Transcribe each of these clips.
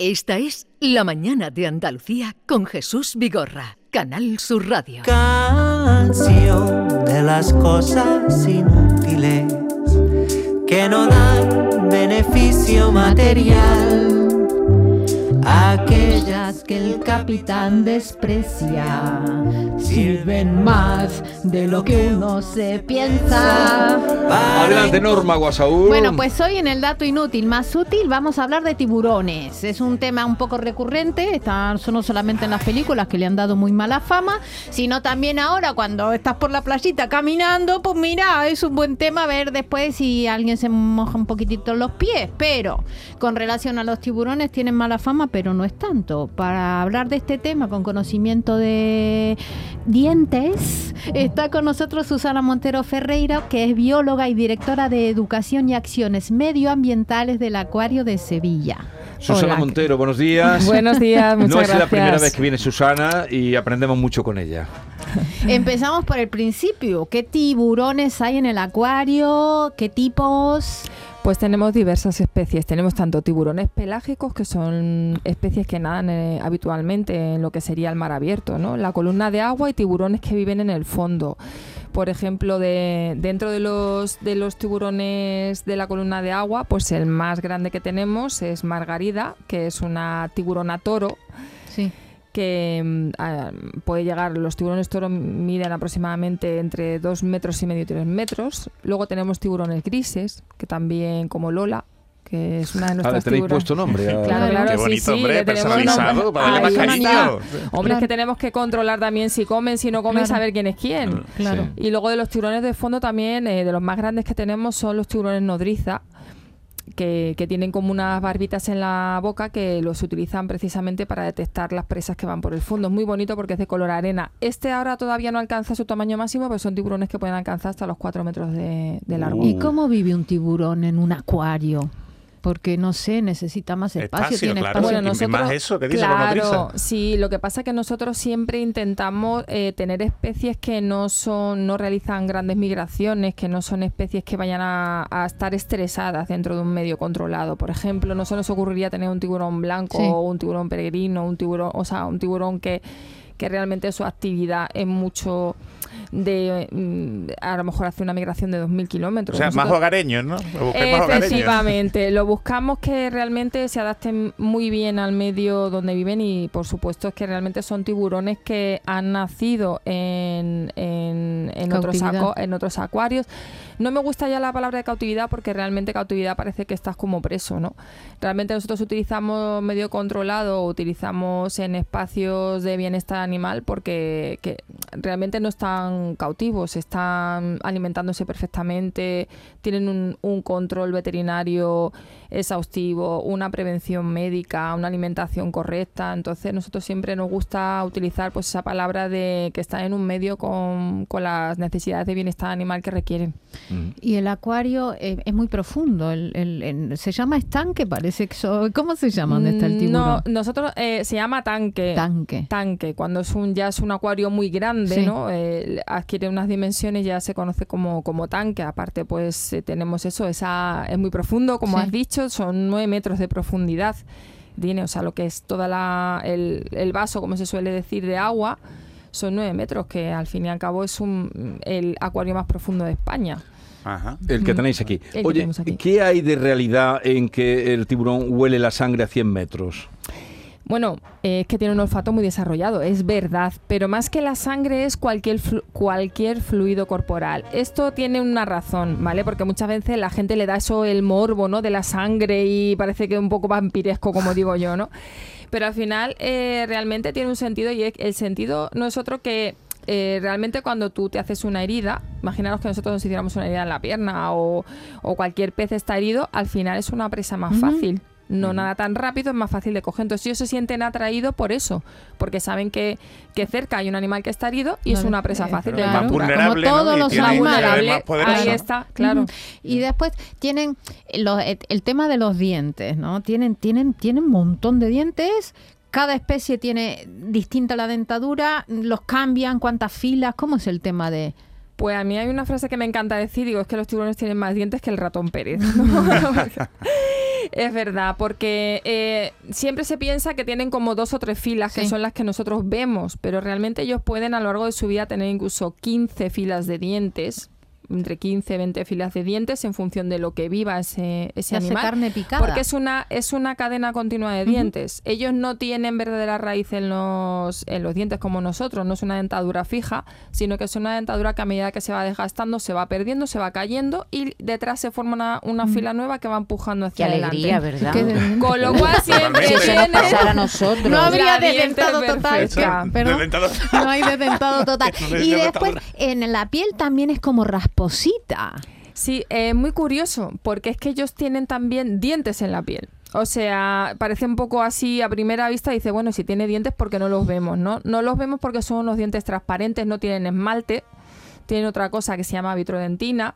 Esta es La Mañana de Andalucía con Jesús Vigorra, Canal Sur Radio. Canción de las cosas inútiles que no dan beneficio material. Aquellas que el capitán desprecia sirven más de lo que uno se piensa. Adelante, Norma Guasaúl. Bueno, pues hoy en el dato inútil más útil vamos a hablar de tiburones. Es un tema un poco recurrente, está no solamente en las películas que le han dado muy mala fama, sino también ahora cuando estás por la playita caminando, pues mira, es un buen tema ver después si alguien se moja un poquitito los pies. Pero con relación a los tiburones tienen mala fama, pero no es tanto. Para hablar de este tema con conocimiento de dientes, está con nosotros Susana Montero Ferreira, que es bióloga y directora de Educación y Acciones Medioambientales del Acuario de Sevilla. Susana Hola. Montero, buenos días. Buenos días, muchas no es gracias. la primera vez que viene Susana y aprendemos mucho con ella. Empezamos por el principio. ¿Qué tiburones hay en el acuario? ¿Qué tipos? Pues tenemos diversas especies. Tenemos tanto tiburones pelágicos, que son especies que nadan eh, habitualmente en lo que sería el mar abierto, ¿no? La columna de agua y tiburones que viven en el fondo. Por ejemplo, de, dentro de los, de los tiburones de la columna de agua, pues el más grande que tenemos es Margarida, que es una tiburona toro, Sí. Que mm, ah, puede llegar, los tiburones toro miden aproximadamente entre 2 metros y medio y 3 metros. Luego tenemos tiburones grises, que también como Lola, que es una de Ah, le nuestras tenéis tiburones. puesto nombre. Claro, claro, Qué sí, bonito, sí, hombre, personalizado, para darle más una cariño. Hombre, es Claro. que tenemos que controlar también si comen, si no comen, Claro. saber quién es quién. Claro. Sí. Y luego de los tiburones de fondo también, eh, de los más grandes que tenemos son los tiburones nodriza, que, que tienen como unas barbitas en la boca que los utilizan precisamente para detectar las presas que van por el fondo. Es muy bonito porque es de color arena. Este ahora todavía no alcanza su tamaño máximo, pero son tiburones que pueden alcanzar hasta los 4 metros de, de largo. ¿Y cómo vive un tiburón en un acuario? Porque no sé, necesita más espacio, Espacio, tiene claro. espacio. Bueno, y más eso que dice la claro, sí, lo que pasa es que nosotros siempre intentamos eh, tener especies que no son, no realizan grandes migraciones, que no son especies que vayan a, a estar estresadas dentro de un medio controlado. Por ejemplo, no se nos ocurriría tener un tiburón blanco Sí. o un tiburón peregrino, un tiburón, o sea, un tiburón que que realmente su actividad es mucho de mm, a lo mejor hace una migración de 2.000 O kilómetros. sea, más hogareños, ¿no? Lo hogareños. Lo buscamos que realmente se adapten muy bien al medio donde viven y por supuesto es que realmente son tiburones que han nacido en, en, en otros, aco- en otros acuarios. No me gusta ya la palabra de cautividad porque realmente cautividad parece que estás como preso, ¿no? Realmente nosotros utilizamos medio controlado, utilizamos en espacios de bienestar animal porque que realmente no están cautivos, están alimentándose perfectamente, tienen un, un control veterinario exhaustivo, una prevención médica, una alimentación correcta. Entonces nosotros siempre nos gusta utilizar pues esa palabra de que están en un medio con, con las necesidades de bienestar animal que requieren. Mm. Y el acuario eh, es muy profundo. El, el- el- se llama estanque, parece que so- ¿Cómo se llama? ¿Dónde está el Mm, tiburón? No, nosotros eh, se llama tanque. Tanque. tanque, cuando es un ya es un acuario muy grande, Sí. ¿no? Eh, adquiere unas dimensiones ya se conoce como, como tanque. Aparte, pues eh, tenemos eso, esa es muy profundo, como Sí. has dicho, son nueve metros de profundidad. Tiene, o sea, lo que es toda la el, el vaso, como se suele decir, de agua, son nueve metros, que al fin y al cabo es un el acuario más profundo de España. Ajá. El que tenéis aquí. Que Oye, aquí. ¿qué hay de realidad en que el tiburón huele la sangre a 100 metros? Bueno, eh, es que tiene un olfato muy desarrollado, es verdad, pero más que la sangre es cualquier, flu- cualquier fluido corporal. Esto tiene una razón, ¿vale? Porque muchas veces la gente le da eso el morbo, ¿no? De la sangre y parece que es un poco vampiresco, como digo yo, ¿no? Pero al final eh, realmente tiene un sentido y el sentido no es otro que eh, realmente cuando tú te haces una herida, imaginaros que nosotros nos hiciéramos una herida en la pierna o, o cualquier pez está herido, al final es una presa más fácil. No nada tan rápido, es más fácil de coger. Entonces ellos se sienten atraídos por eso, porque saben que, que cerca hay un animal que está herido y es una presa Eh, fácil de claro. Más captura. vulnerable, Como todos los animales. ahí está, claro. Y después tienen los- el, el tema de los dientes, ¿no? Tienen, tienen, tienen un montón de dientes. Cada especie tiene distinta la dentadura, los cambian, cuántas filas, ¿cómo es el tema de...? Pues a mí hay una frase que me encanta decir, digo, es que los tiburones tienen más dientes que el ratón Pérez. ¿no? Es verdad, porque eh, siempre se piensa que tienen como dos o tres filas, que son las que nosotros vemos, pero realmente ellos pueden a lo largo de su vida tener incluso 15 filas de dientes, entre 15 y 20 filas de dientes en función de lo que viva ese, ese animal. carne picada. Porque es una, es una cadena continua de dientes. Ellos no tienen verdadera raíz en los, en los dientes como nosotros, no es una dentadura fija, sino que es una dentadura que a medida que se va desgastando se va perdiendo, se va cayendo y detrás se forma una, una fila nueva que va empujando Qué hacia alegría, adelante. ¿verdad? Qué de- Con lo cual siempre tienen- pasara a nosotros. No habría desdentado total, pero no hay desdentado total. Y después en la piel también es como Sí, es muy curioso, porque es que ellos tienen también dientes en la piel. O sea, parece un poco así a primera vista, dice, bueno, si tiene dientes, ¿por qué no los vemos? No, no los vemos porque son unos dientes transparentes, no tienen esmalte, tienen otra cosa que se llama vitrodentina,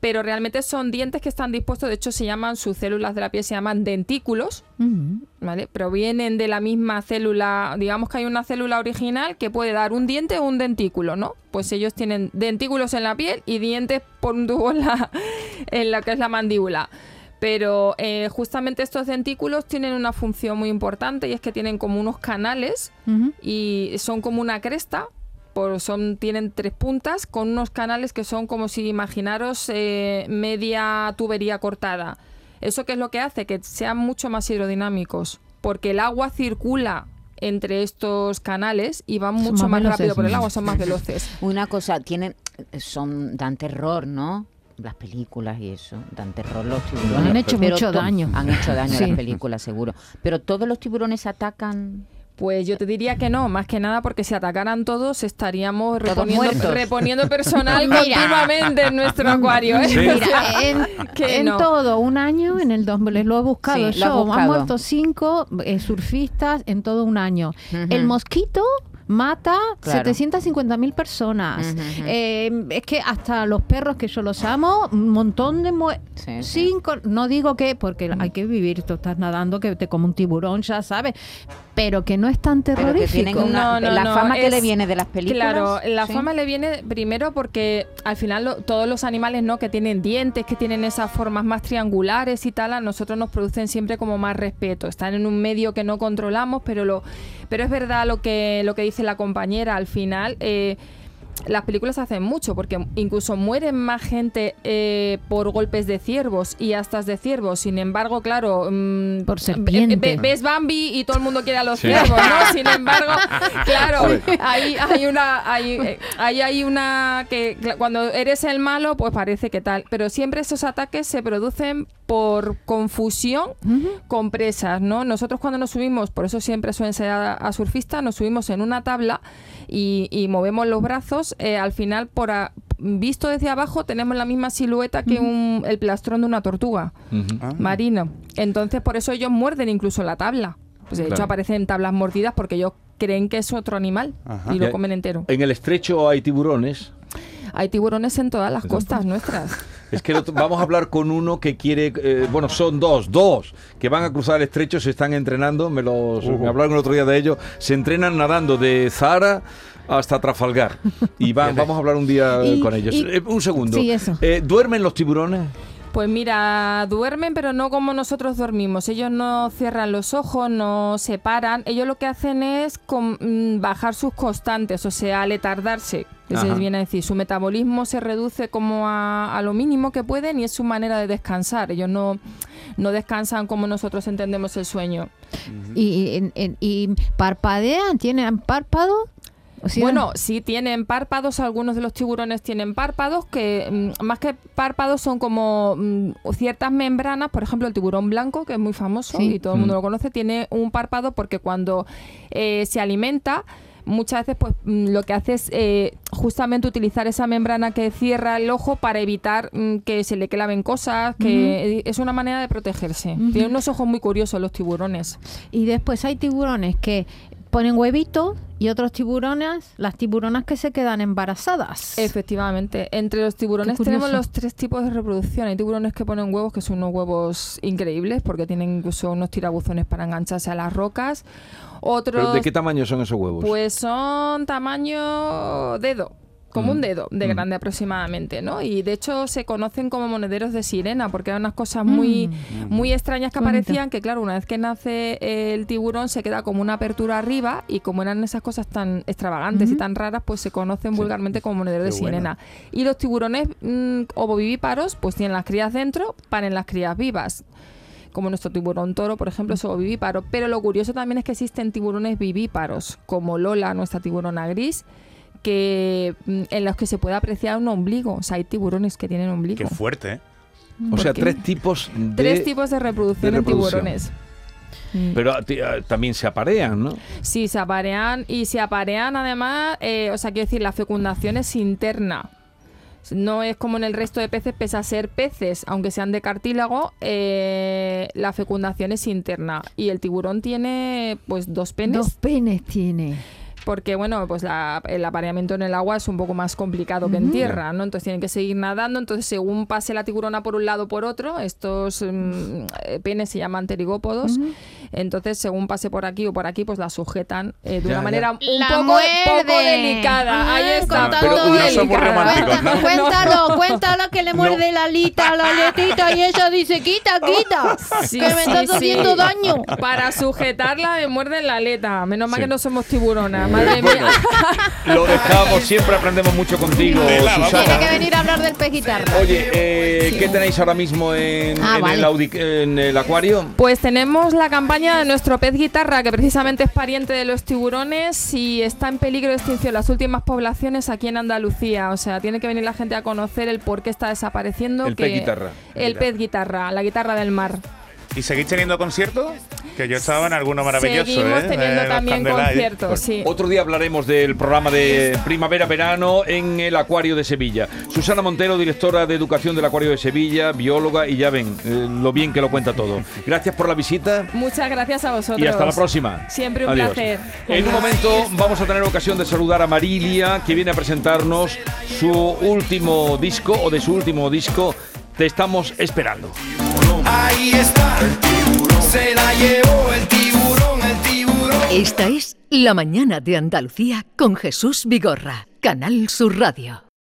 pero realmente son dientes que están dispuestos, de hecho se llaman, sus células de la piel se llaman dentículos, ¿vale? Provienen de la misma célula, digamos que hay una célula original que puede dar un diente o un dentículo, ¿no? Pues ellos tienen dentículos en la piel y dientes por un tubo en la, en la que es la mandíbula. Pero eh, justamente estos dentículos tienen una función muy importante y es que tienen como unos canales y son como una cresta. Por, son, tienen tres puntas con unos canales que son como si imaginaros eh, media tubería cortada. ¿Eso qué es lo que hace? Que sean mucho más hidrodinámicos, porque el agua circula entre estos canales y van mucho más rápido por el agua, son más veloces. Una cosa, tienen, son, dan terror, ¿no? Las películas y eso, dan terror los tiburones. Han hecho mucho daño. Han hecho daño Sí. las películas, seguro. Pero todos los tiburones atacan. Pues yo te diría que no, más que nada porque si atacaran todos estaríamos Todos reponiendo, personal continuamente en nuestro acuario. ¿eh? Sí. Mira, en, Que en no. todo un año, en el dos, les lo he buscado Sí, yo, han muerto cinco eh, surfistas en todo un año. El mosquito mata Claro. 750 mil personas. Ujú, ujú. Eh, es que hasta los perros que yo los amo, un montón de... Sí, sí. Cinco, no digo que, porque hay que vivir, tú estás nadando que te come un tiburón, ya sabes, pero que no es tan terrorífico. una, No, no, la no, fama que es- le viene de las películas. Claro, la ¿sí? fama le viene primero porque al final lo- todos los animales no que tienen dientes, que tienen esas formas más triangulares y tal, a nosotros nos producen siempre como más respeto. Están en un medio que no controlamos, pero lo pero es verdad lo que lo que dice la compañera al final. eh, las películas hacen mucho porque incluso mueren más gente eh, por golpes de ciervos y astas de ciervos. Sin embargo, claro, mm, Por ve- serpiente. ve- ves Bambi y todo el mundo quiere a los Sí. ciervos, ¿no? Sin embargo, claro, ahí hay una, hay, eh, ahí hay una que cuando eres el malo, pues parece que tal. Pero siempre esos ataques se producen por confusión con presas, ¿no? Nosotros cuando nos subimos, por eso siempre suelen ser a, a surfistas, nos subimos en una tabla y, y movemos los brazos. eh, al final, por a- visto desde abajo, tenemos la misma silueta que un- el plastrón de una tortuga. Ah. marino. Entonces, por eso ellos muerden incluso la tabla. Pues de hecho, aparecen tablas mordidas porque ellos creen que es otro animal Ajá. y lo comen entero. En el estrecho hay tiburones. Hay tiburones en todas las costas nuestras. Es que vamos a hablar con uno que quiere, eh, bueno, son dos, dos, que van a cruzar el estrecho, se están entrenando, me, los, Uh. me hablaron el otro día de ello, se entrenan nadando de Zahara hasta Trafalgar. Y van, vamos a hablar un día Y- con ellos. y- Eh, un segundo. Sí, eso. Eh, ¿Duermen los tiburones? Pues mira, duermen, pero no como nosotros dormimos. Ellos no cierran los ojos, no se paran. Ellos lo que hacen es mm, bajar sus constantes, o sea, letardarse. que Se viene a decir, su metabolismo se reduce como a, a lo mínimo que pueden y es su manera de descansar. Ellos no, no descansan como nosotros entendemos el sueño. Y, y- y- y parpadean, tienen párpado. O sea, Bueno, sí tienen párpados, algunos de los tiburones tienen párpados que mm, más que párpados son como mm, ciertas membranas, por ejemplo el tiburón blanco, que es muy famoso Sí. y todo el mundo Mm. lo conoce, tiene un párpado porque cuando eh, se alimenta muchas veces pues lo que hace es eh, justamente utilizar esa membrana que cierra el ojo para evitar mm, que se le claven cosas, que eh, es una manera de protegerse. Ujú. Tienen unos ojos muy curiosos los tiburones. Y después hay tiburones que ponen huevitos y otros tiburones, las tiburonas que se quedan embarazadas. Efectivamente, entre los tiburones tenemos los tres tipos de reproducción. Hay tiburones que ponen huevos, que son unos huevos increíbles, porque tienen incluso unos tirabuzones para engancharse a las rocas. ¿Pero Otros, ¿De qué tamaño son esos huevos? pues son tamaño dedo. Como un Mm. dedo de Mm. grande aproximadamente, ¿no? Y de hecho se conocen como monederos de sirena porque eran unas cosas muy, muy extrañas que aparecían que claro, una vez que nace el tiburón se queda como una apertura arriba y como eran esas cosas tan extravagantes y tan raras, pues se conocen vulgarmente como monederos de bueno. sirena. Y los tiburones mm, ovovivíparos pues tienen las crías dentro, paren las crías vivas como nuestro tiburón toro, por ejemplo, es ovovivíparo. Pero lo curioso también es que existen tiburones vivíparos, como Lola, nuestra tiburona gris, que mm, en los que se puede apreciar un ombligo. O sea, hay tiburones que tienen ombligo. Qué fuerte, ¿eh? O sea, tres tipos de... Tres tipos de reproducción, de reproducción. en tiburones. Mm. Pero a- también se aparean, ¿no? Sí, se aparean y se aparean además, eh, o sea, quiero decir, la fecundación es interna. No es como en el resto de peces, pese a ser peces, aunque sean de cartílago, eh, la fecundación es interna. Y el tiburón tiene pues dos penes. Dos penes tiene. Porque bueno, pues la- el apareamiento en el agua es un poco más complicado que en tierra, ¿no? Entonces tienen que seguir nadando, entonces según pase la tiburona por un lado o por otro, estos mm, eh, penes se llaman pterigópodos, entonces según pase por aquí o por aquí, pues la sujetan eh, de Ya, una ya. manera un poco, delicada. Ah, Ahí está, Pero. Cuéntalo, cuéntalo, cuéntalo que le muerde la alita, la aletita y ella dice, quita, quita, Sí, que me sí, estás sí. haciendo daño. Para sujetarla me muerden la aleta. Menos mal que no somos tiburonas, madre mía. Lo dejamos, siempre aprendemos mucho contigo. Susana. Tiene que venir a hablar del pez guitarra. Oye, eh, ¿qué tenéis ahora mismo en, Ah, en vale. el audi- en el acuario? Pues tenemos la campaña de nuestro pez guitarra, que precisamente es pariente de los tiburones y está en peligro de extinción las últimas poblaciones aquí en Andalucía. O sea, tiene que venir la gente a conocer el por qué está desapareciendo. El que- pez guitarra. El pez guitarra, la guitarra del mar. ¿Y seguís teniendo conciertos? Que yo estaba en alguno maravilloso, Seguimos ¿eh? teniendo los también ¿eh? conciertos, sí. Otro día hablaremos del programa de primavera-verano en el Acuario de Sevilla. Susana Montero, directora de Educación del Acuario de Sevilla, bióloga, y ya ven eh, lo bien que lo cuenta todo. Gracias por la visita Muchas gracias a vosotros. y hasta la próxima. Siempre un Adiós. placer. En un momento vamos a tener ocasión de saludar a Marilia, que viene a presentarnos su último disco o de su último disco. Te estamos esperando. Ahí está, se la llevó el tiburón, el tiburón. Esta es La mañana de Andalucía con Jesús Vigorra, Canal Sur Radio.